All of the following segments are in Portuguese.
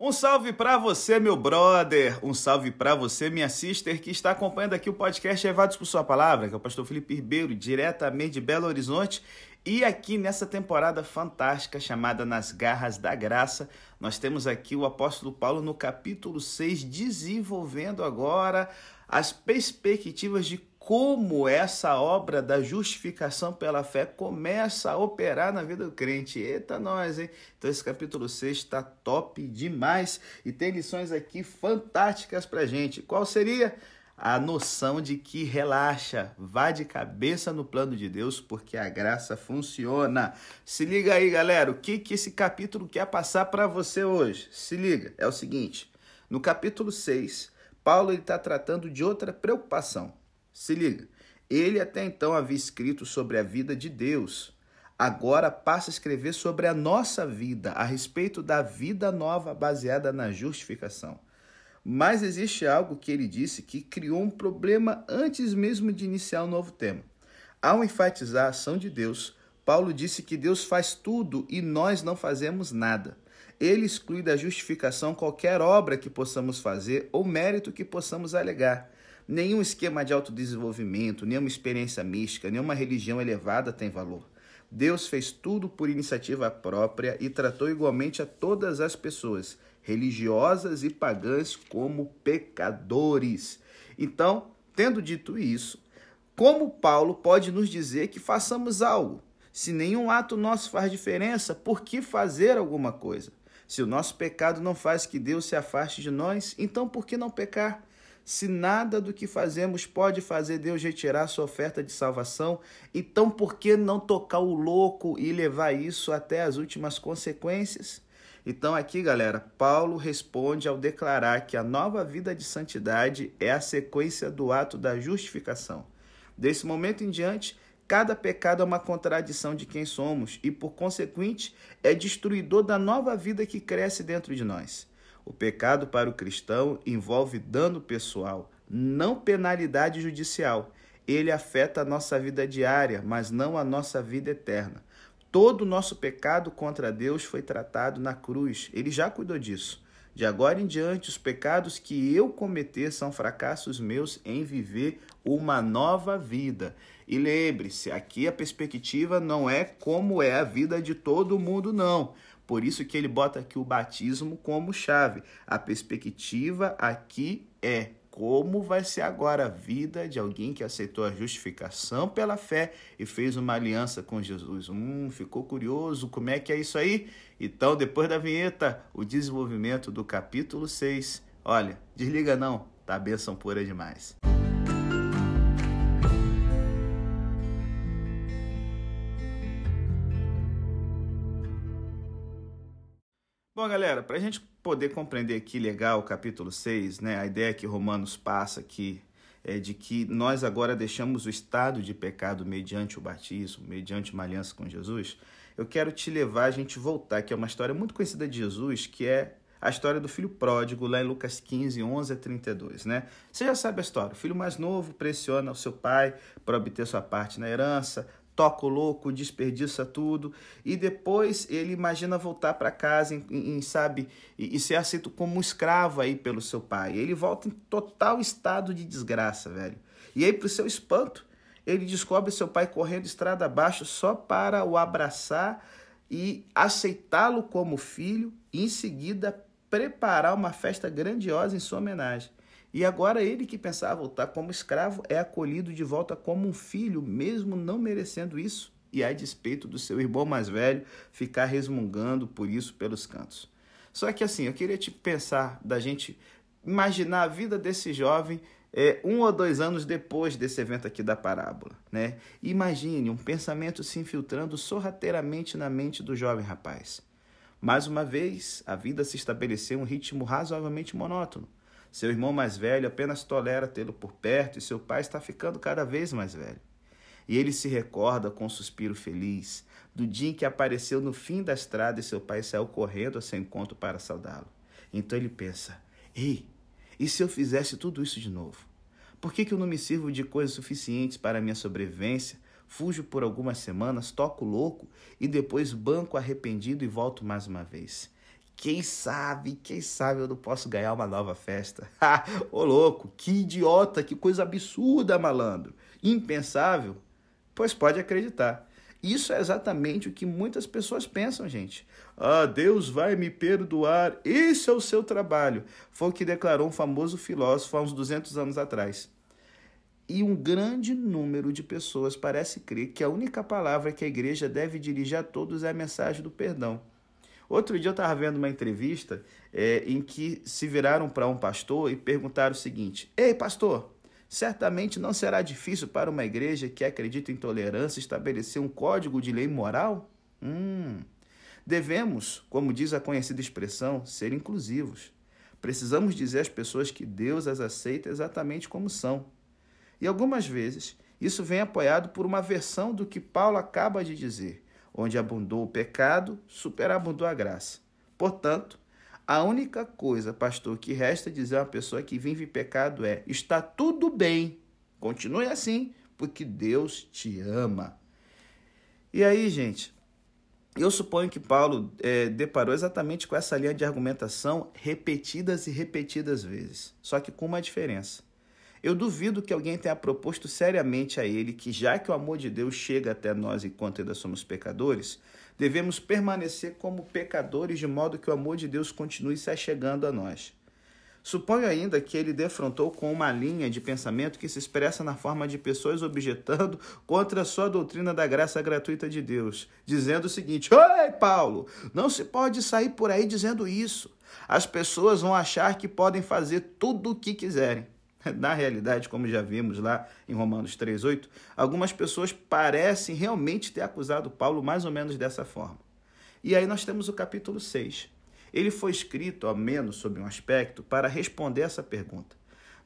Um salve para você, meu brother. Um salve para você, minha sister, que está acompanhando aqui o podcast Levados por Sua Palavra, que é o pastor Felipe Ribeiro, diretamente de Belo Horizonte. E aqui nessa temporada fantástica chamada Nas Garras da Graça, nós temos aqui o apóstolo Paulo no capítulo 6, desenvolvendo agora as perspectivas de como essa obra da justificação pela fé começa a operar na vida do crente. Eita, nós, hein? Então, esse capítulo 6 está top demais e tem lições aqui fantásticas para gente. Qual seria? A noção de que relaxa, vá de cabeça no plano de Deus, porque a graça funciona. Se liga aí, galera, o que, que esse capítulo quer passar para você hoje? Se liga, é o seguinte: no capítulo 6, Paulo está tratando de outra preocupação se liga. Ele até então havia escrito sobre a vida de Deus. Agora passa a escrever sobre a nossa vida, a respeito da vida nova baseada na justificação. Mas existe algo que ele disse que criou um problema antes mesmo de iniciar o um novo tema. Ao enfatizar a ação de Deus, Paulo disse que Deus faz tudo e nós não fazemos nada. Ele exclui da justificação qualquer obra que possamos fazer ou mérito que possamos alegar. Nenhum esquema de autodesenvolvimento, nenhuma experiência mística, nenhuma religião elevada tem valor. Deus fez tudo por iniciativa própria e tratou igualmente a todas as pessoas, religiosas e pagãs, como pecadores. Então, tendo dito isso, como Paulo pode nos dizer que façamos algo? Se nenhum ato nosso faz diferença, por que fazer alguma coisa? Se o nosso pecado não faz que Deus se afaste de nós, então por que não pecar? Se nada do que fazemos pode fazer Deus retirar sua oferta de salvação, então por que não tocar o louco e levar isso até as últimas consequências? Então, aqui, galera, Paulo responde ao declarar que a nova vida de santidade é a sequência do ato da justificação. Desse momento em diante, cada pecado é uma contradição de quem somos e, por consequente, é destruidor da nova vida que cresce dentro de nós. O pecado para o cristão envolve dano pessoal, não penalidade judicial. Ele afeta a nossa vida diária, mas não a nossa vida eterna. Todo o nosso pecado contra Deus foi tratado na cruz. Ele já cuidou disso. De agora em diante, os pecados que eu cometer são fracassos meus em viver uma nova vida. E lembre-se, aqui a perspectiva não é como é a vida de todo mundo, não. Por isso que ele bota aqui o batismo como chave. A perspectiva aqui é como vai ser agora a vida de alguém que aceitou a justificação pela fé e fez uma aliança com Jesus. Hum, ficou curioso como é que é isso aí? Então, depois da vinheta, o desenvolvimento do capítulo 6. Olha, desliga não, tá bênção pura demais. Bom, galera, para a gente poder compreender aqui legal o capítulo 6, né, a ideia que Romanos passa aqui é de que nós agora deixamos o estado de pecado mediante o batismo, mediante uma aliança com Jesus, eu quero te levar a gente voltar, que é uma história muito conhecida de Jesus, que é a história do filho pródigo, lá em Lucas 15, 11 a 32, né? Você já sabe a história. O filho mais novo pressiona o seu pai para obter sua parte na herança, toca o louco, desperdiça tudo e depois ele imagina voltar para casa, em, em, sabe, e, e, ser aceito como um escravo aí pelo seu pai. Ele volta em total estado de desgraça, velho. E aí, pro seu espanto, ele descobre seu pai correndo estrada abaixo só para o abraçar e aceitá-lo como filho e em seguida preparar uma festa grandiosa em sua homenagem. E agora ele que pensava voltar como escravo é acolhido de volta como um filho, mesmo não merecendo isso, e a despeito do seu irmão mais velho ficar resmungando por isso pelos cantos. Só que assim, eu queria te pensar da gente imaginar a vida desse jovem é, um ou dois anos depois desse evento aqui da parábola. Né? Imagine um pensamento se infiltrando sorrateiramente na mente do jovem rapaz. Mais uma vez, a vida se estabeleceu um ritmo razoavelmente monótono. Seu irmão mais velho apenas tolera tê-lo por perto e seu pai está ficando cada vez mais velho. E ele se recorda com um suspiro feliz do dia em que apareceu no fim da estrada e seu pai saiu correndo a seu encontro para saudá-lo. Então ele pensa: Ei, e se eu fizesse tudo isso de novo? Por que, que eu não me sirvo de coisas suficientes para a minha sobrevivência? Fujo por algumas semanas, toco louco e depois banco arrependido e volto mais uma vez. Quem sabe, quem sabe eu não posso ganhar uma nova festa. Ô louco, que idiota, que coisa absurda, malandro. Impensável? Pois pode acreditar. Isso é exatamente o que muitas pessoas pensam, gente. Ah, Deus vai me perdoar, esse é o seu trabalho. Foi o que declarou um famoso filósofo há uns 200 anos atrás. E um grande número de pessoas parece crer que a única palavra que a igreja deve dirigir a todos é a mensagem do perdão. Outro dia eu estava vendo uma entrevista é, em que se viraram para um pastor e perguntaram o seguinte: Ei, pastor, certamente não será difícil para uma igreja que acredita em tolerância estabelecer um código de lei moral? Hum. Devemos, como diz a conhecida expressão, ser inclusivos. Precisamos dizer às pessoas que Deus as aceita exatamente como são. E algumas vezes isso vem apoiado por uma versão do que Paulo acaba de dizer onde abundou o pecado, superabundou a graça. Portanto, a única coisa, pastor, que resta dizer a uma pessoa que vive pecado é: está tudo bem, continue assim, porque Deus te ama. E aí, gente, eu suponho que Paulo é, deparou exatamente com essa linha de argumentação repetidas e repetidas vezes, só que com uma diferença. Eu duvido que alguém tenha proposto seriamente a ele que, já que o amor de Deus chega até nós enquanto ainda somos pecadores, devemos permanecer como pecadores de modo que o amor de Deus continue se achegando a nós. Suponho ainda que ele defrontou com uma linha de pensamento que se expressa na forma de pessoas objetando contra a sua doutrina da graça gratuita de Deus, dizendo o seguinte: Oi, Paulo, não se pode sair por aí dizendo isso. As pessoas vão achar que podem fazer tudo o que quiserem. Na realidade, como já vimos lá em Romanos 3,8, algumas pessoas parecem realmente ter acusado Paulo mais ou menos dessa forma. E aí nós temos o capítulo 6. Ele foi escrito, ao menos sob um aspecto, para responder essa pergunta.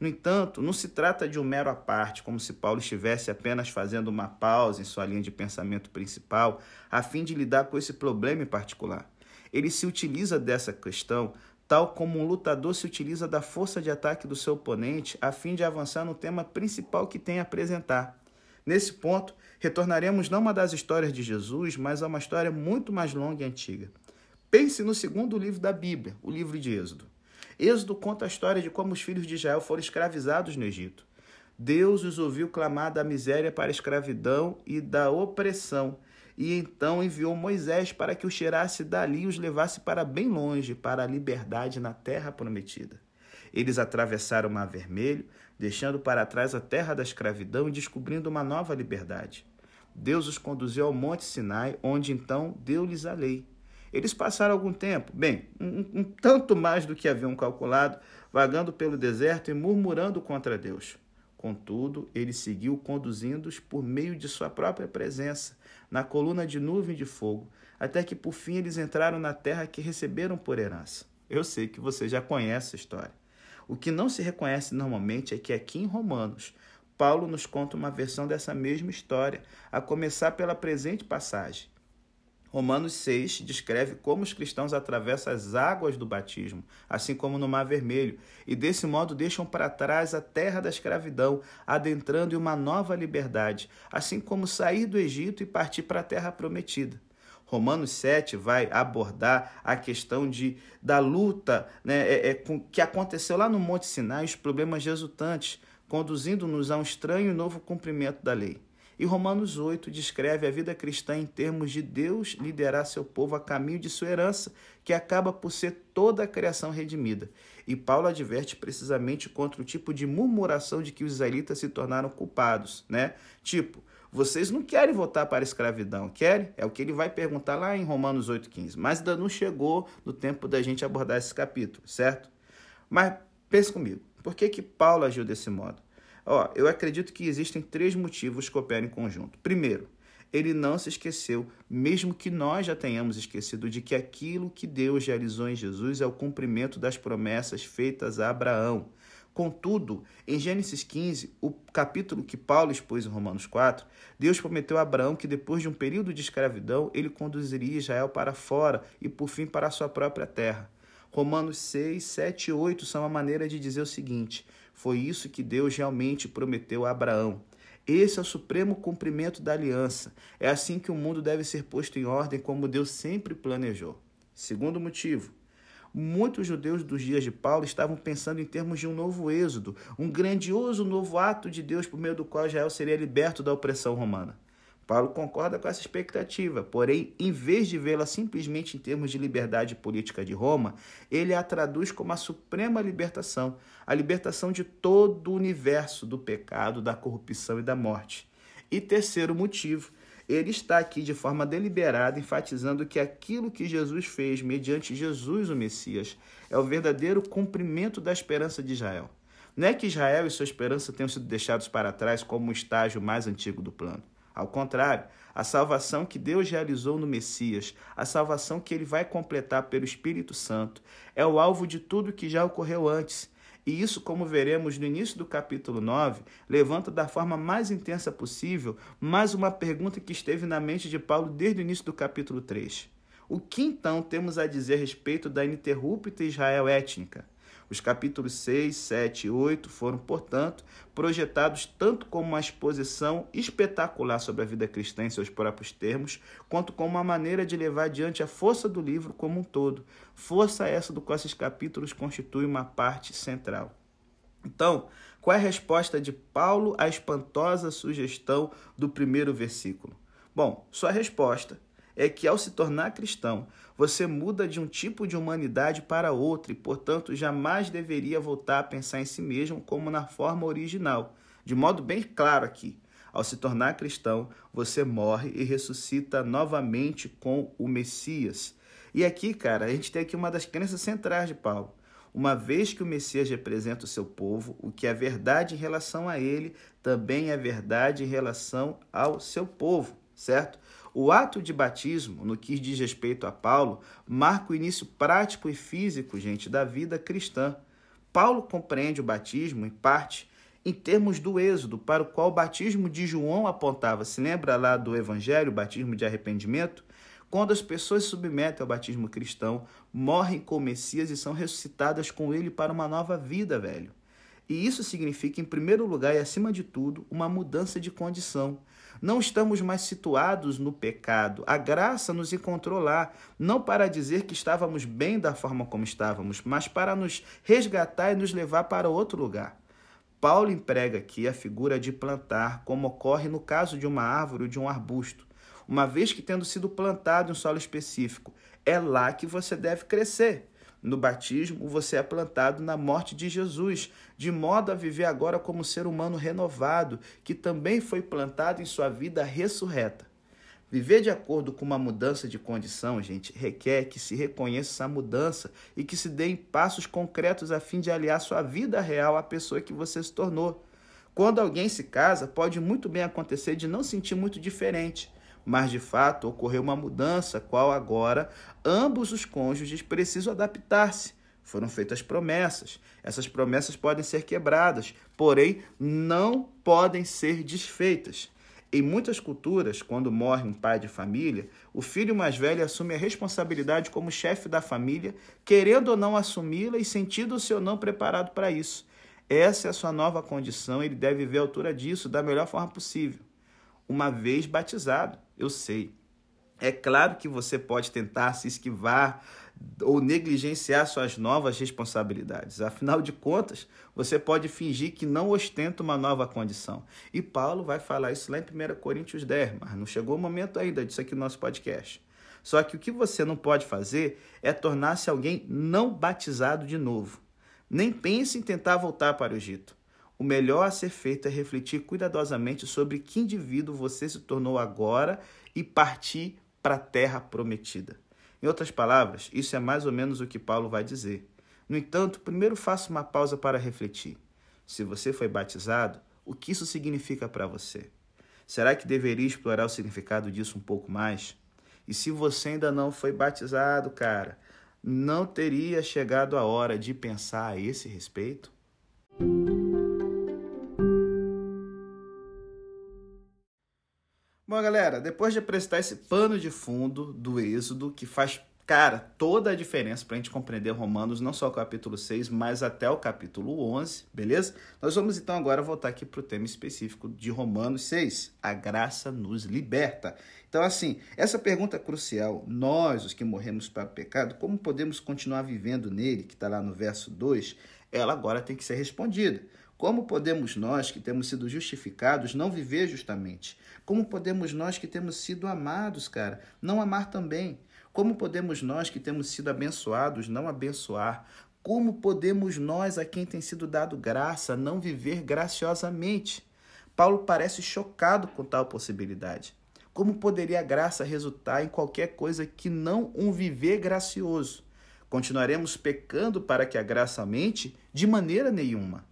No entanto, não se trata de um mero à parte, como se Paulo estivesse apenas fazendo uma pausa em sua linha de pensamento principal, a fim de lidar com esse problema em particular. Ele se utiliza dessa questão tal como um lutador se utiliza da força de ataque do seu oponente a fim de avançar no tema principal que tem a apresentar. Nesse ponto, retornaremos não uma das histórias de Jesus, mas a uma história muito mais longa e antiga. Pense no segundo livro da Bíblia, o livro de Êxodo. Êxodo conta a história de como os filhos de Israel foram escravizados no Egito. Deus os ouviu clamar da miséria para a escravidão e da opressão e então enviou Moisés para que os tirasse dali e os levasse para bem longe, para a liberdade na terra prometida. Eles atravessaram o Mar Vermelho, deixando para trás a terra da escravidão e descobrindo uma nova liberdade. Deus os conduziu ao Monte Sinai, onde então deu-lhes a lei. Eles passaram algum tempo, bem, um, um tanto mais do que haviam calculado, vagando pelo deserto e murmurando contra Deus. Contudo, ele seguiu conduzindo-os por meio de sua própria presença, na coluna de nuvem de fogo, até que por fim eles entraram na terra que receberam por herança. Eu sei que você já conhece a história. O que não se reconhece normalmente é que aqui em Romanos, Paulo nos conta uma versão dessa mesma história, a começar pela presente passagem. Romanos 6 descreve como os cristãos atravessam as águas do batismo, assim como no Mar Vermelho, e desse modo deixam para trás a terra da escravidão, adentrando em uma nova liberdade, assim como sair do Egito e partir para a terra prometida. Romanos 7 vai abordar a questão de, da luta né, é, é, com, que aconteceu lá no Monte Sinai, os problemas resultantes, conduzindo-nos a um estranho e novo cumprimento da lei. E Romanos 8 descreve a vida cristã em termos de Deus liderar seu povo a caminho de sua herança, que acaba por ser toda a criação redimida. E Paulo adverte precisamente contra o tipo de murmuração de que os israelitas se tornaram culpados, né? Tipo, vocês não querem voltar para a escravidão, querem? É o que ele vai perguntar lá em Romanos 8,15. Mas ainda não chegou no tempo da gente abordar esse capítulo, certo? Mas pense comigo, por que, que Paulo agiu desse modo? Ó, eu acredito que existem três motivos que operam em conjunto. Primeiro, ele não se esqueceu, mesmo que nós já tenhamos esquecido, de que aquilo que Deus realizou em Jesus é o cumprimento das promessas feitas a Abraão. Contudo, em Gênesis 15, o capítulo que Paulo expôs em Romanos 4, Deus prometeu a Abraão que depois de um período de escravidão, ele conduziria Israel para fora e por fim para a sua própria terra. Romanos 6, 7 e 8 são uma maneira de dizer o seguinte: foi isso que Deus realmente prometeu a Abraão. Esse é o supremo cumprimento da aliança. É assim que o mundo deve ser posto em ordem, como Deus sempre planejou. Segundo motivo, muitos judeus dos dias de Paulo estavam pensando em termos de um novo êxodo, um grandioso novo ato de Deus por meio do qual Israel seria liberto da opressão romana. Paulo concorda com essa expectativa, porém, em vez de vê-la simplesmente em termos de liberdade política de Roma, ele a traduz como a suprema libertação, a libertação de todo o universo do pecado, da corrupção e da morte. E terceiro motivo, ele está aqui de forma deliberada enfatizando que aquilo que Jesus fez mediante Jesus, o Messias, é o verdadeiro cumprimento da esperança de Israel. Não é que Israel e sua esperança tenham sido deixados para trás como um estágio mais antigo do plano. Ao contrário, a salvação que Deus realizou no Messias, a salvação que ele vai completar pelo Espírito Santo, é o alvo de tudo que já ocorreu antes. E isso, como veremos no início do capítulo 9, levanta da forma mais intensa possível mais uma pergunta que esteve na mente de Paulo desde o início do capítulo 3. O que então temos a dizer a respeito da ininterrupta Israel étnica? Os capítulos 6, 7 e 8 foram, portanto, projetados tanto como uma exposição espetacular sobre a vida cristã em seus próprios termos, quanto como uma maneira de levar adiante a força do livro como um todo. Força essa do qual esses capítulos constituem uma parte central. Então, qual é a resposta de Paulo à espantosa sugestão do primeiro versículo? Bom, sua resposta é que ao se tornar cristão, você muda de um tipo de humanidade para outro e, portanto, jamais deveria voltar a pensar em si mesmo como na forma original. De modo bem claro aqui, ao se tornar cristão, você morre e ressuscita novamente com o Messias. E aqui, cara, a gente tem aqui uma das crenças centrais de Paulo. Uma vez que o Messias representa o seu povo, o que é verdade em relação a ele também é verdade em relação ao seu povo, certo? O ato de batismo, no que diz respeito a Paulo, marca o início prático e físico, gente, da vida cristã. Paulo compreende o batismo, em parte, em termos do êxodo, para o qual o batismo de João apontava. Se lembra lá do Evangelho, o batismo de arrependimento? Quando as pessoas submetem ao batismo cristão, morrem com o Messias e são ressuscitadas com ele para uma nova vida, velho. E isso significa, em primeiro lugar e acima de tudo, uma mudança de condição. Não estamos mais situados no pecado. A graça nos encontrou lá, não para dizer que estávamos bem da forma como estávamos, mas para nos resgatar e nos levar para outro lugar. Paulo emprega aqui a figura de plantar, como ocorre no caso de uma árvore ou de um arbusto. Uma vez que, tendo sido plantado em um solo específico, é lá que você deve crescer. No batismo, você é plantado na morte de Jesus, de modo a viver agora como ser humano renovado, que também foi plantado em sua vida ressurreta. Viver de acordo com uma mudança de condição, gente, requer que se reconheça essa mudança e que se dê passos concretos a fim de aliar sua vida real à pessoa que você se tornou. Quando alguém se casa, pode muito bem acontecer de não sentir muito diferente mas de fato ocorreu uma mudança, qual agora ambos os cônjuges precisam adaptar-se. Foram feitas promessas. Essas promessas podem ser quebradas, porém não podem ser desfeitas. Em muitas culturas, quando morre um pai de família, o filho mais velho assume a responsabilidade como chefe da família, querendo ou não assumi-la e sentindo-se ou não preparado para isso. Essa é a sua nova condição, ele deve ver a altura disso da melhor forma possível. Uma vez batizado, eu sei. É claro que você pode tentar se esquivar ou negligenciar suas novas responsabilidades. Afinal de contas, você pode fingir que não ostenta uma nova condição. E Paulo vai falar isso lá em 1 Coríntios 10, mas não chegou o momento ainda disso aqui no nosso podcast. Só que o que você não pode fazer é tornar-se alguém não batizado de novo. Nem pense em tentar voltar para o Egito. O melhor a ser feito é refletir cuidadosamente sobre que indivíduo você se tornou agora e partir para a terra prometida. Em outras palavras, isso é mais ou menos o que Paulo vai dizer. No entanto, primeiro faça uma pausa para refletir. Se você foi batizado, o que isso significa para você? Será que deveria explorar o significado disso um pouco mais? E se você ainda não foi batizado, cara, não teria chegado a hora de pensar a esse respeito? Bom, galera, depois de apresentar esse pano de fundo do Êxodo, que faz Cara, toda a diferença para a gente compreender Romanos, não só o capítulo 6, mas até o capítulo 11, beleza? Nós vamos então agora voltar aqui para o tema específico de Romanos 6. A graça nos liberta. Então, assim, essa pergunta crucial. Nós, os que morremos para o pecado, como podemos continuar vivendo nele, que está lá no verso 2, ela agora tem que ser respondida. Como podemos nós, que temos sido justificados, não viver justamente? Como podemos nós, que temos sido amados, cara, não amar também? Como podemos nós, que temos sido abençoados, não abençoar? Como podemos nós, a quem tem sido dado graça, não viver graciosamente? Paulo parece chocado com tal possibilidade. Como poderia a graça resultar em qualquer coisa que não um viver gracioso? Continuaremos pecando para que a graça aumente? De maneira nenhuma.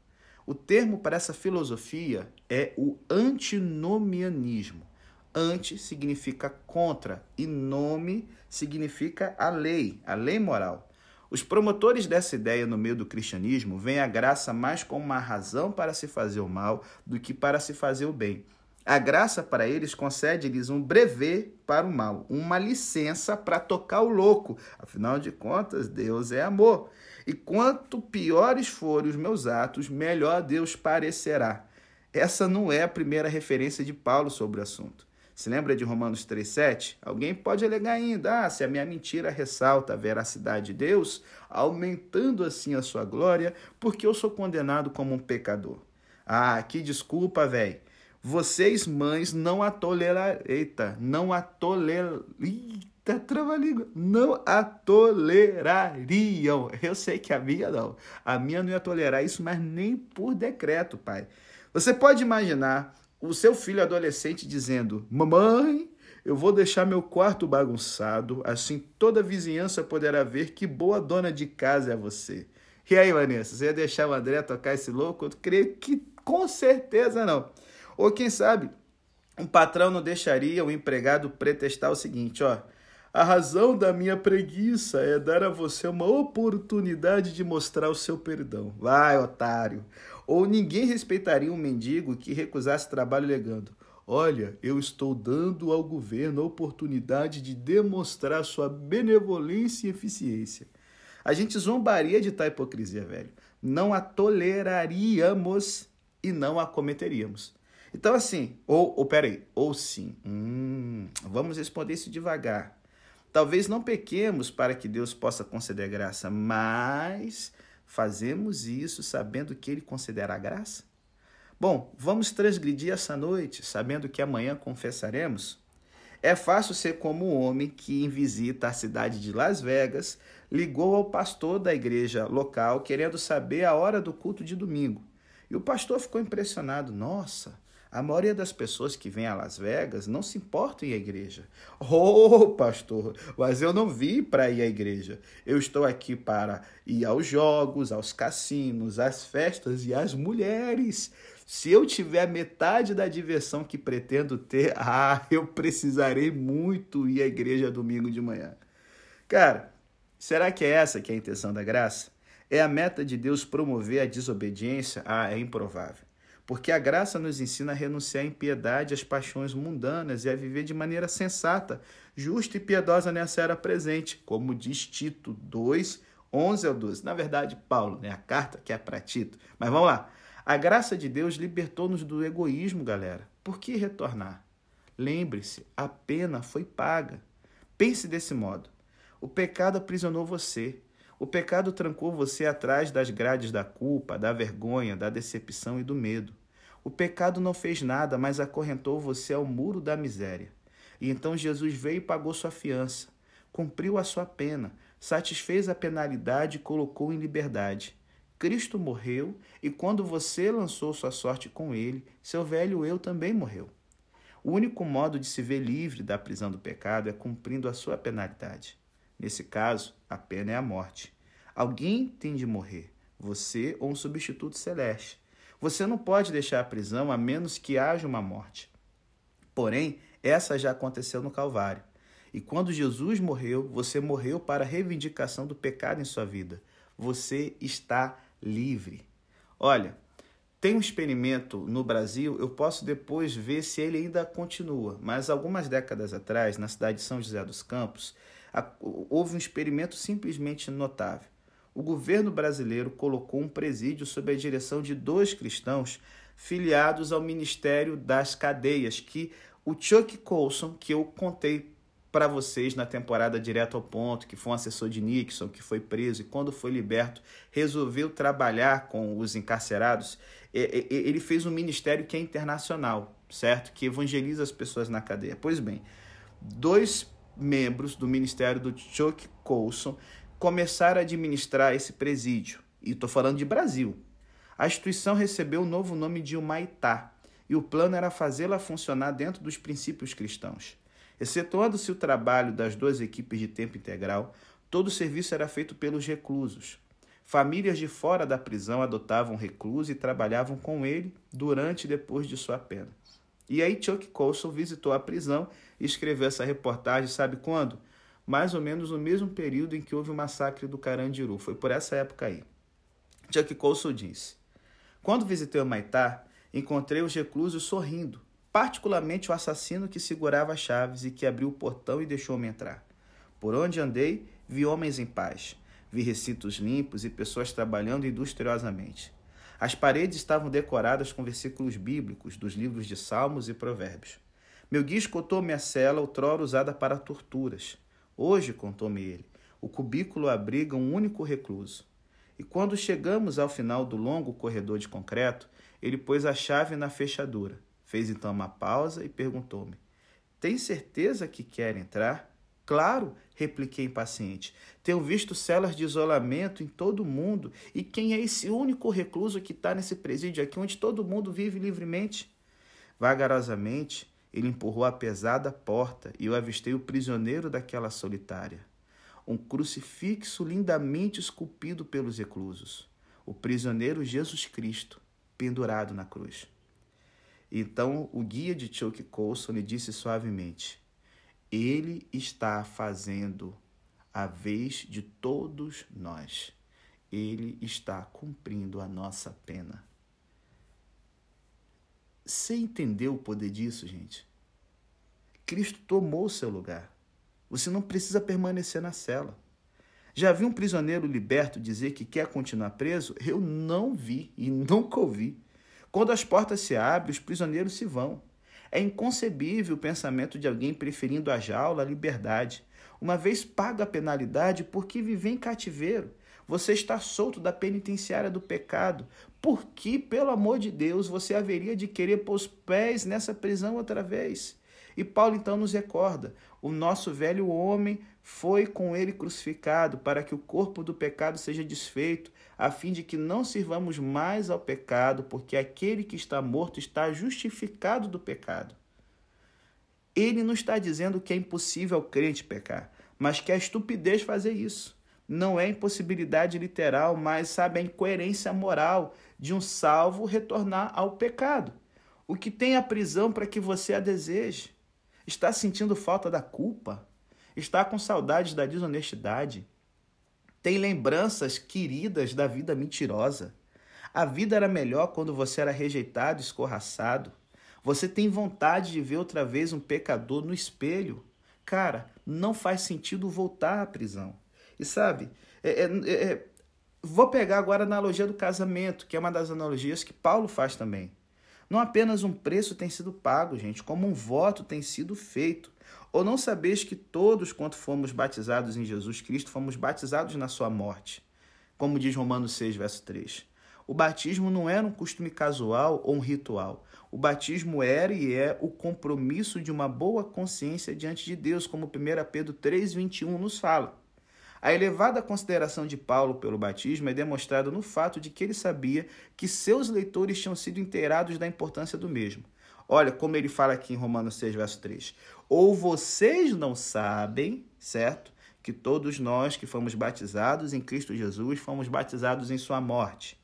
O termo para essa filosofia é o antinomianismo. Anti significa contra e nome significa a lei, a lei moral. Os promotores dessa ideia no meio do cristianismo veem a graça mais como uma razão para se fazer o mal do que para se fazer o bem. A graça para eles concede-lhes um brevet para o mal, uma licença para tocar o louco. Afinal de contas, Deus é amor. E quanto piores forem os meus atos, melhor Deus parecerá. Essa não é a primeira referência de Paulo sobre o assunto. Se lembra de Romanos 3,7? Alguém pode alegar ainda, ah, se a minha mentira ressalta a veracidade de Deus, aumentando assim a sua glória, porque eu sou condenado como um pecador. Ah, que desculpa, velho. Vocês, mães, não a tolerar... Eita, não a tolerar... Eita, trava-língua. Não a tolerariam. Eu sei que a minha não. A minha não ia tolerar isso, mas nem por decreto, pai. Você pode imaginar o seu filho adolescente dizendo: Mamãe, eu vou deixar meu quarto bagunçado, assim toda a vizinhança poderá ver que boa dona de casa é você. E aí, Vanessa, você ia deixar o André tocar esse louco? Eu creio que com certeza não. Ou quem sabe, um patrão não deixaria o empregado pretestar o seguinte, ó. A razão da minha preguiça é dar a você uma oportunidade de mostrar o seu perdão. Vai, otário. Ou ninguém respeitaria um mendigo que recusasse trabalho legando: Olha, eu estou dando ao governo a oportunidade de demonstrar sua benevolência e eficiência. A gente zombaria de tal hipocrisia, velho. Não a toleraríamos e não a cometeríamos. Então, assim, ou, ou peraí, ou sim. Hum, vamos responder isso devagar. Talvez não pequemos para que Deus possa conceder graça, mas Fazemos isso sabendo que Ele considera a graça? Bom, vamos transgredir essa noite, sabendo que amanhã confessaremos? É fácil ser como o homem que, em visita à cidade de Las Vegas, ligou ao pastor da igreja local querendo saber a hora do culto de domingo. E o pastor ficou impressionado. Nossa, a maioria das pessoas que vem a Las Vegas não se importam em ir à igreja. Oh, pastor, mas eu não vim para ir à igreja. Eu estou aqui para ir aos jogos, aos cassinos, às festas e às mulheres. Se eu tiver metade da diversão que pretendo ter, ah, eu precisarei muito ir à igreja domingo de manhã. Cara, será que é essa que é a intenção da graça? É a meta de Deus promover a desobediência? Ah, é improvável porque a graça nos ensina a renunciar à impiedade, às paixões mundanas e a viver de maneira sensata, justa e piedosa nessa era presente, como diz Tito 2, 11 ao 12. Na verdade, Paulo, né? a carta que é para Tito. Mas vamos lá. A graça de Deus libertou-nos do egoísmo, galera. Por que retornar? Lembre-se, a pena foi paga. Pense desse modo. O pecado aprisionou você. O pecado trancou você atrás das grades da culpa, da vergonha, da decepção e do medo. O pecado não fez nada, mas acorrentou você ao muro da miséria. E então Jesus veio e pagou sua fiança, cumpriu a sua pena, satisfez a penalidade e colocou em liberdade. Cristo morreu e quando você lançou sua sorte com ele, seu velho eu também morreu. O único modo de se ver livre da prisão do pecado é cumprindo a sua penalidade. Nesse caso, a pena é a morte. Alguém tem de morrer, você ou um substituto celeste. Você não pode deixar a prisão a menos que haja uma morte. Porém, essa já aconteceu no Calvário. E quando Jesus morreu, você morreu para a reivindicação do pecado em sua vida. Você está livre. Olha, tem um experimento no Brasil, eu posso depois ver se ele ainda continua, mas algumas décadas atrás, na cidade de São José dos Campos, houve um experimento simplesmente notável. O governo brasileiro colocou um presídio sob a direção de dois cristãos filiados ao Ministério das Cadeias, que o Chuck Colson, que eu contei para vocês na temporada Direto ao Ponto, que foi um assessor de Nixon, que foi preso e quando foi liberto resolveu trabalhar com os encarcerados, ele fez um ministério que é internacional, certo? Que evangeliza as pessoas na cadeia. Pois bem, dois membros do ministério do Chuck Colson começaram a administrar esse presídio. E estou falando de Brasil. A instituição recebeu o novo nome de Humaitá, e o plano era fazê-la funcionar dentro dos princípios cristãos. Excetuando-se o trabalho das duas equipes de tempo integral, todo o serviço era feito pelos reclusos. Famílias de fora da prisão adotavam recluso e trabalhavam com ele durante e depois de sua pena. E aí Chuck Colson visitou a prisão e escreveu essa reportagem, sabe quando? Mais ou menos no mesmo período em que houve o massacre do Carandiru. Foi por essa época aí. Chuck Colson disse: Quando visitei o Maitá, encontrei os reclusos sorrindo, particularmente o assassino que segurava as chaves e que abriu o portão e deixou-me entrar. Por onde andei, vi homens em paz. Vi recintos limpos e pessoas trabalhando industriosamente. As paredes estavam decoradas com versículos bíblicos dos livros de Salmos e Provérbios. Meu guia escutou-me a cela outrora usada para torturas. Hoje, contou-me ele, o cubículo abriga um único recluso. E quando chegamos ao final do longo corredor de concreto, ele pôs a chave na fechadura. Fez então uma pausa e perguntou-me: Tem certeza que quer entrar? Claro, repliquei impaciente. Tenho visto celas de isolamento em todo o mundo. E quem é esse único recluso que está nesse presídio aqui, onde todo mundo vive livremente? Vagarosamente, ele empurrou a pesada porta e eu avistei o prisioneiro daquela solitária. Um crucifixo lindamente esculpido pelos reclusos. O prisioneiro Jesus Cristo, pendurado na cruz. Então o guia de Chuck Colson lhe disse suavemente: Ele está fazendo a vez de todos nós. Ele está cumprindo a nossa pena. Você entendeu o poder disso, gente? Cristo tomou o seu lugar. Você não precisa permanecer na cela. Já vi um prisioneiro liberto dizer que quer continuar preso? Eu não vi e nunca ouvi. Quando as portas se abrem, os prisioneiros se vão. É inconcebível o pensamento de alguém preferindo a jaula à liberdade. Uma vez paga a penalidade, por que viver em cativeiro? Você está solto da penitenciária do pecado. Por que, pelo amor de Deus, você haveria de querer pôr os pés nessa prisão outra vez? E Paulo então nos recorda: o nosso velho homem foi com ele crucificado para que o corpo do pecado seja desfeito, a fim de que não sirvamos mais ao pecado, porque aquele que está morto está justificado do pecado. Ele não está dizendo que é impossível ao crente pecar, mas que é estupidez fazer isso. Não é impossibilidade literal, mas sabe a incoerência moral de um salvo retornar ao pecado. O que tem a prisão para que você a deseje? Está sentindo falta da culpa? Está com saudades da desonestidade? Tem lembranças queridas da vida mentirosa? A vida era melhor quando você era rejeitado, escorraçado. Você tem vontade de ver outra vez um pecador no espelho. Cara, não faz sentido voltar à prisão. E sabe, é, é, é, vou pegar agora a analogia do casamento, que é uma das analogias que Paulo faz também. Não apenas um preço tem sido pago, gente, como um voto tem sido feito. Ou não sabeis que todos quanto fomos batizados em Jesus Cristo, fomos batizados na sua morte? Como diz Romanos 6, verso 3. O batismo não era um costume casual ou um ritual. O batismo era e é o compromisso de uma boa consciência diante de Deus, como 1 Pedro 3,21 nos fala. A elevada consideração de Paulo pelo batismo é demonstrada no fato de que ele sabia que seus leitores tinham sido inteirados da importância do mesmo. Olha como ele fala aqui em Romanos 6, verso 3. Ou vocês não sabem, certo? Que todos nós que fomos batizados em Cristo Jesus fomos batizados em sua morte.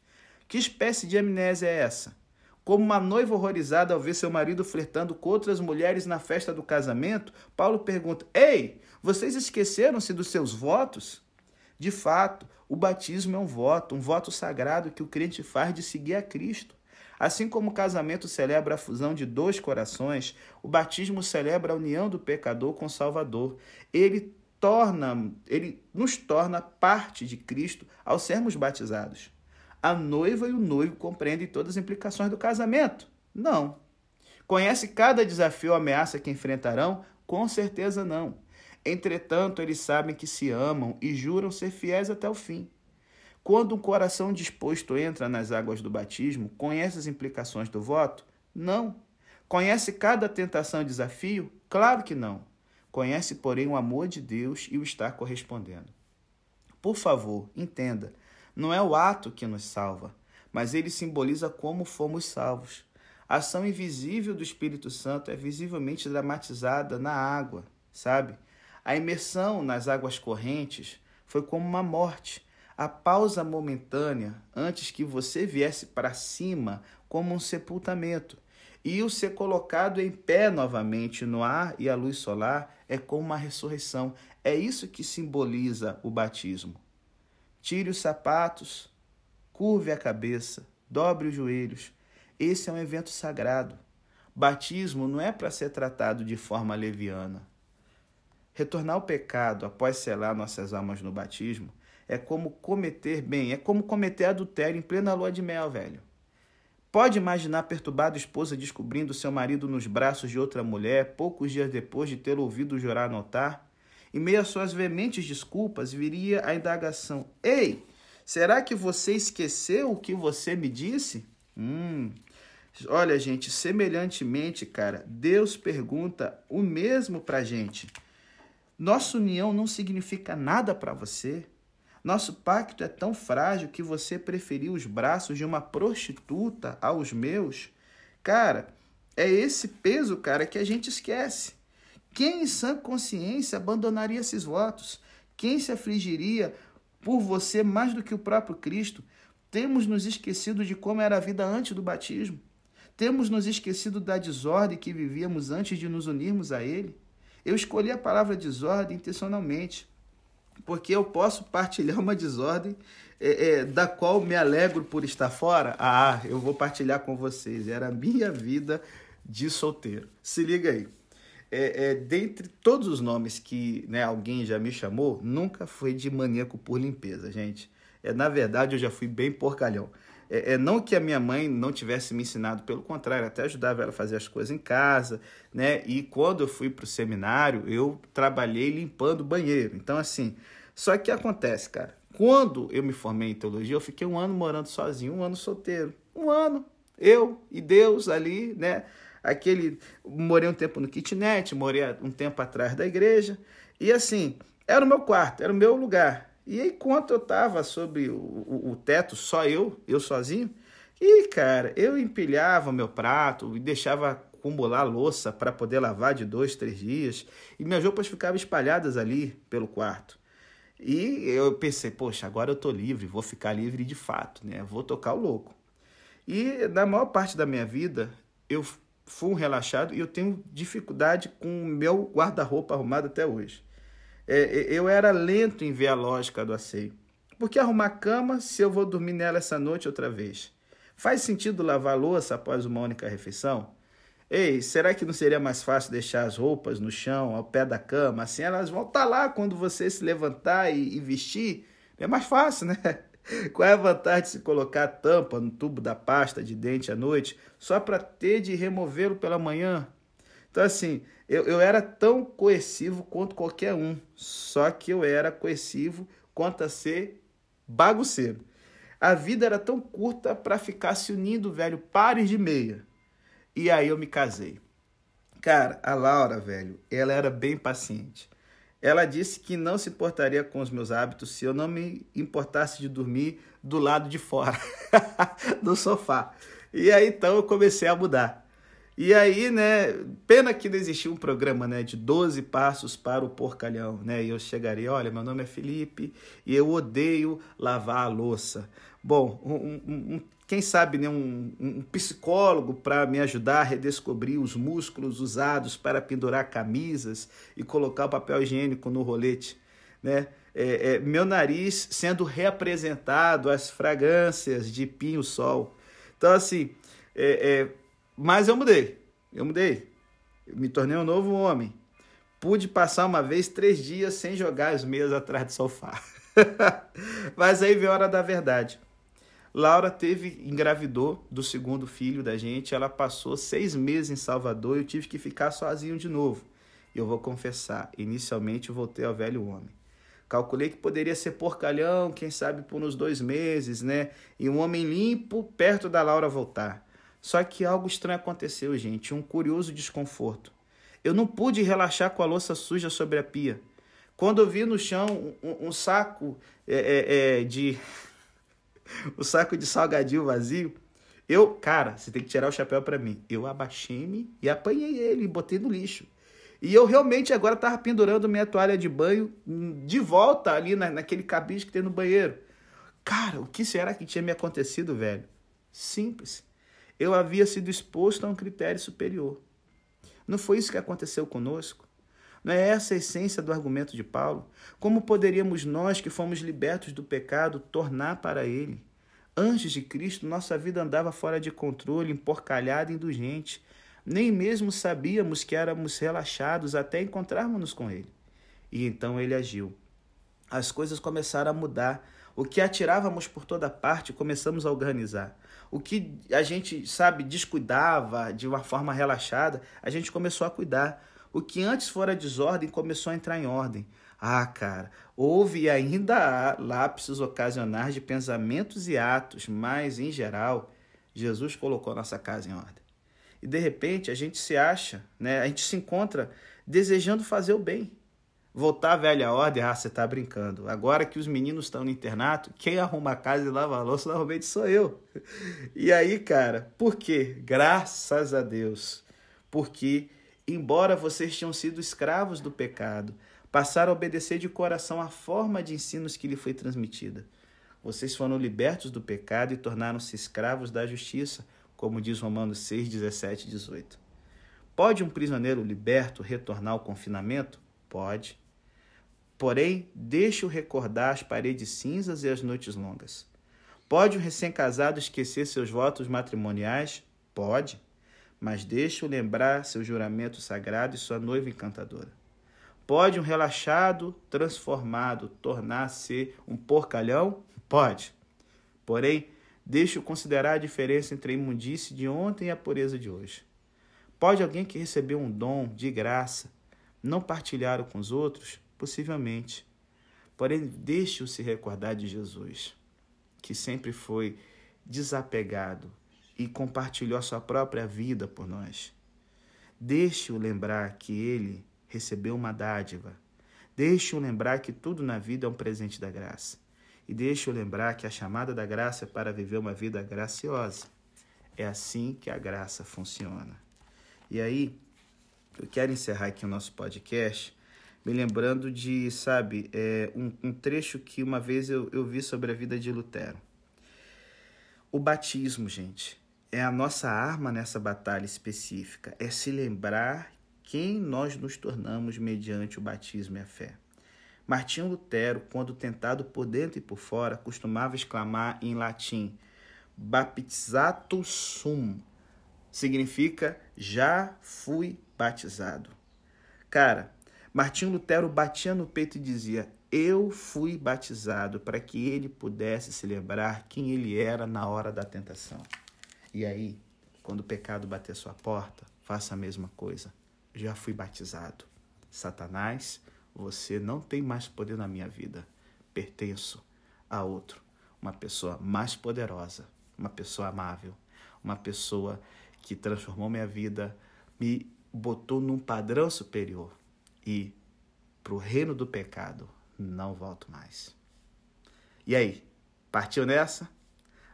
Que espécie de amnésia é essa? Como uma noiva horrorizada ao ver seu marido flertando com outras mulheres na festa do casamento, Paulo pergunta: Ei, vocês esqueceram-se dos seus votos? De fato, o batismo é um voto, um voto sagrado que o crente faz de seguir a Cristo. Assim como o casamento celebra a fusão de dois corações, o batismo celebra a união do pecador com o Salvador. Ele torna, ele nos torna parte de Cristo ao sermos batizados. A noiva e o noivo compreendem todas as implicações do casamento? Não. Conhece cada desafio ou ameaça que enfrentarão? Com certeza não. Entretanto, eles sabem que se amam e juram ser fiéis até o fim. Quando um coração disposto entra nas águas do batismo, conhece as implicações do voto? Não. Conhece cada tentação e desafio? Claro que não. Conhece, porém, o amor de Deus e o está correspondendo. Por favor, entenda: não é o ato que nos salva, mas ele simboliza como fomos salvos. A ação invisível do Espírito Santo é visivelmente dramatizada na água, sabe? A imersão nas águas correntes foi como uma morte, a pausa momentânea antes que você viesse para cima, como um sepultamento. E o ser colocado em pé novamente no ar e a luz solar é como uma ressurreição. É isso que simboliza o batismo. Tire os sapatos, curve a cabeça, dobre os joelhos. Esse é um evento sagrado. Batismo não é para ser tratado de forma leviana. Retornar ao pecado após selar nossas almas no batismo é como cometer bem, é como cometer adultério em plena lua de mel, velho. Pode imaginar a perturbada esposa descobrindo seu marido nos braços de outra mulher poucos dias depois de ter ouvido jurar no? Em meio às suas veementes desculpas, viria a indagação: Ei, será que você esqueceu o que você me disse? Hum. Olha, gente, semelhantemente, cara, Deus pergunta o mesmo pra gente. Nossa união não significa nada para você? Nosso pacto é tão frágil que você preferiu os braços de uma prostituta aos meus? Cara, é esse peso, cara, que a gente esquece. Quem em sã consciência abandonaria esses votos? Quem se afligiria por você mais do que o próprio Cristo? Temos nos esquecido de como era a vida antes do batismo. Temos nos esquecido da desordem que vivíamos antes de nos unirmos a Ele. Eu escolhi a palavra desordem intencionalmente porque eu posso partilhar uma desordem é, é, da qual me alegro por estar fora. Ah, eu vou partilhar com vocês. Era a minha vida de solteiro. Se liga aí. É, é, dentre todos os nomes que né, alguém já me chamou, nunca foi de maníaco por limpeza, gente. É, na verdade, eu já fui bem porcalhão. É, é, não que a minha mãe não tivesse me ensinado, pelo contrário, até ajudava ela a fazer as coisas em casa, né? E quando eu fui para o seminário, eu trabalhei limpando o banheiro. Então, assim, só que acontece, cara, quando eu me formei em teologia, eu fiquei um ano morando sozinho, um ano solteiro. Um ano, eu e Deus ali, né? Aquele. Morei um tempo no kitnet, morei um tempo atrás da igreja. E assim, era o meu quarto, era o meu lugar. E enquanto eu estava sobre o, o, o, teto, só eu, eu sozinho, e cara, eu empilhava meu prato e deixava acumular louça para poder lavar de dois, três dias, e minhas roupas ficavam espalhadas ali pelo quarto. E eu pensei, poxa, agora eu tô livre, vou ficar livre de fato, né? Vou tocar o louco. E na maior parte da minha vida, eu fui um relaxado e eu tenho dificuldade com o meu guarda-roupa arrumado até hoje é, é, eu era lento em ver a lógica do asseio. Por que arrumar cama se eu vou dormir nela essa noite outra vez? Faz sentido lavar louça após uma única refeição? Ei, será que não seria mais fácil deixar as roupas no chão, ao pé da cama? Assim elas vão estar tá lá quando você se levantar e, e vestir. É mais fácil, né? Qual é a vantagem de se colocar a tampa no tubo da pasta de dente à noite só para ter de removê-lo pela manhã? Então, assim, eu, eu era tão coercivo quanto qualquer um, só que eu era coercivo quanto a ser bagunceiro. A vida era tão curta para ficar se unindo, velho, pares de meia. E aí eu me casei. Cara, a Laura, velho, ela era bem paciente. Ela disse que não se importaria com os meus hábitos se eu não me importasse de dormir do lado de fora, do sofá. E aí então eu comecei a mudar. E aí, né, pena que não existia um programa, né, de 12 passos para o porcalhão, né? E eu chegaria, olha, meu nome é Felipe e eu odeio lavar a louça. Bom, um, um, quem sabe, né, um, um psicólogo para me ajudar a redescobrir os músculos usados para pendurar camisas e colocar o papel higiênico no rolete, né? É, é, meu nariz sendo reapresentado às fragrâncias de pinho-sol. Então, assim, é, é mas eu mudei. Eu mudei. Eu me tornei um novo homem. pude passar uma vez três dias sem jogar as meias atrás do sofá. Mas aí veio a hora da verdade. Laura teve, engravidou do segundo filho da gente. Ela passou seis meses em Salvador e eu tive que ficar sozinho de novo. Eu vou confessar, inicialmente eu voltei ao velho homem. Calculei que poderia ser porcalhão, quem sabe por uns dois meses, né? E um homem limpo perto da Laura voltar. Só que algo estranho aconteceu, gente, um curioso desconforto. Eu não pude relaxar com a louça suja sobre a pia. Quando eu vi no chão um, um saco é, é, é, de. o saco de salgadinho vazio, eu, cara, você tem que tirar o chapéu para mim. Eu abaixei-me e apanhei ele e botei no lixo. E eu realmente agora estava pendurando minha toalha de banho de volta ali na, naquele cabide que tem no banheiro. Cara, o que será que tinha me acontecido, velho? Simples. Eu havia sido exposto a um critério superior. Não foi isso que aconteceu conosco? Não é essa a essência do argumento de Paulo? Como poderíamos nós, que fomos libertos do pecado, tornar para ele? Antes de Cristo, nossa vida andava fora de controle, emporcalhada e indulgente. Nem mesmo sabíamos que éramos relaxados até encontrarmos-nos com Ele. E então Ele agiu. As coisas começaram a mudar. O que atirávamos por toda parte começamos a organizar. O que a gente, sabe, descuidava de uma forma relaxada, a gente começou a cuidar. O que antes fora desordem começou a entrar em ordem. Ah, cara, houve ainda lapsos ocasionais de pensamentos e atos, mas, em geral, Jesus colocou nossa casa em ordem e de repente a gente se acha, né? A gente se encontra desejando fazer o bem. Voltar à velha ordem, ah, você está brincando. Agora que os meninos estão no internato, quem arruma a casa e lava a louça normalmente sou eu. E aí, cara, por quê? Graças a Deus. Porque, embora vocês tenham sido escravos do pecado, passaram a obedecer de coração a forma de ensinos que lhe foi transmitida. Vocês foram libertos do pecado e tornaram-se escravos da justiça como diz Romanos 6, 17 e 18. Pode um prisioneiro liberto retornar ao confinamento? Pode. Porém, deixe-o recordar as paredes cinzas e as noites longas. Pode um recém-casado esquecer seus votos matrimoniais? Pode. Mas deixe-o lembrar seu juramento sagrado e sua noiva encantadora. Pode um relaxado, transformado, tornar-se um porcalhão? Pode. Porém, Deixe-o considerar a diferença entre a imundície de ontem e a pureza de hoje. Pode alguém que recebeu um dom de graça não partilhar com os outros? Possivelmente. Porém, deixe-o se recordar de Jesus, que sempre foi desapegado e compartilhou a sua própria vida por nós. Deixe-o lembrar que ele recebeu uma dádiva. Deixe-o lembrar que tudo na vida é um presente da graça. E deixe-o lembrar que a chamada da graça é para viver uma vida graciosa. É assim que a graça funciona. E aí, eu quero encerrar aqui o nosso podcast me lembrando de, sabe, é, um, um, trecho que uma vez eu, eu vi sobre a vida de Lutero. O batismo, gente, é a nossa arma nessa batalha específica. É se lembrar quem nós nos tornamos mediante o batismo e a fé. Martinho Lutero, quando tentado por dentro e por fora, costumava exclamar em latim: Baptizato sum. Significa já fui batizado. Cara, Martinho Lutero batia no peito e dizia: Eu fui batizado para que ele pudesse se lembrar quem ele era na hora da tentação. E aí, quando o pecado bater sua porta, faça a mesma coisa. Já fui batizado. Satanás você não tem mais poder na minha vida. Pertenço a outro, uma pessoa mais poderosa, uma pessoa amável, uma pessoa que transformou minha vida, me botou num padrão superior e para o reino do pecado não volto mais. E aí, partiu nessa?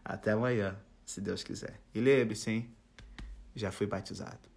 Até amanhã, se Deus quiser. E lembre-se, hein? Já fui batizado.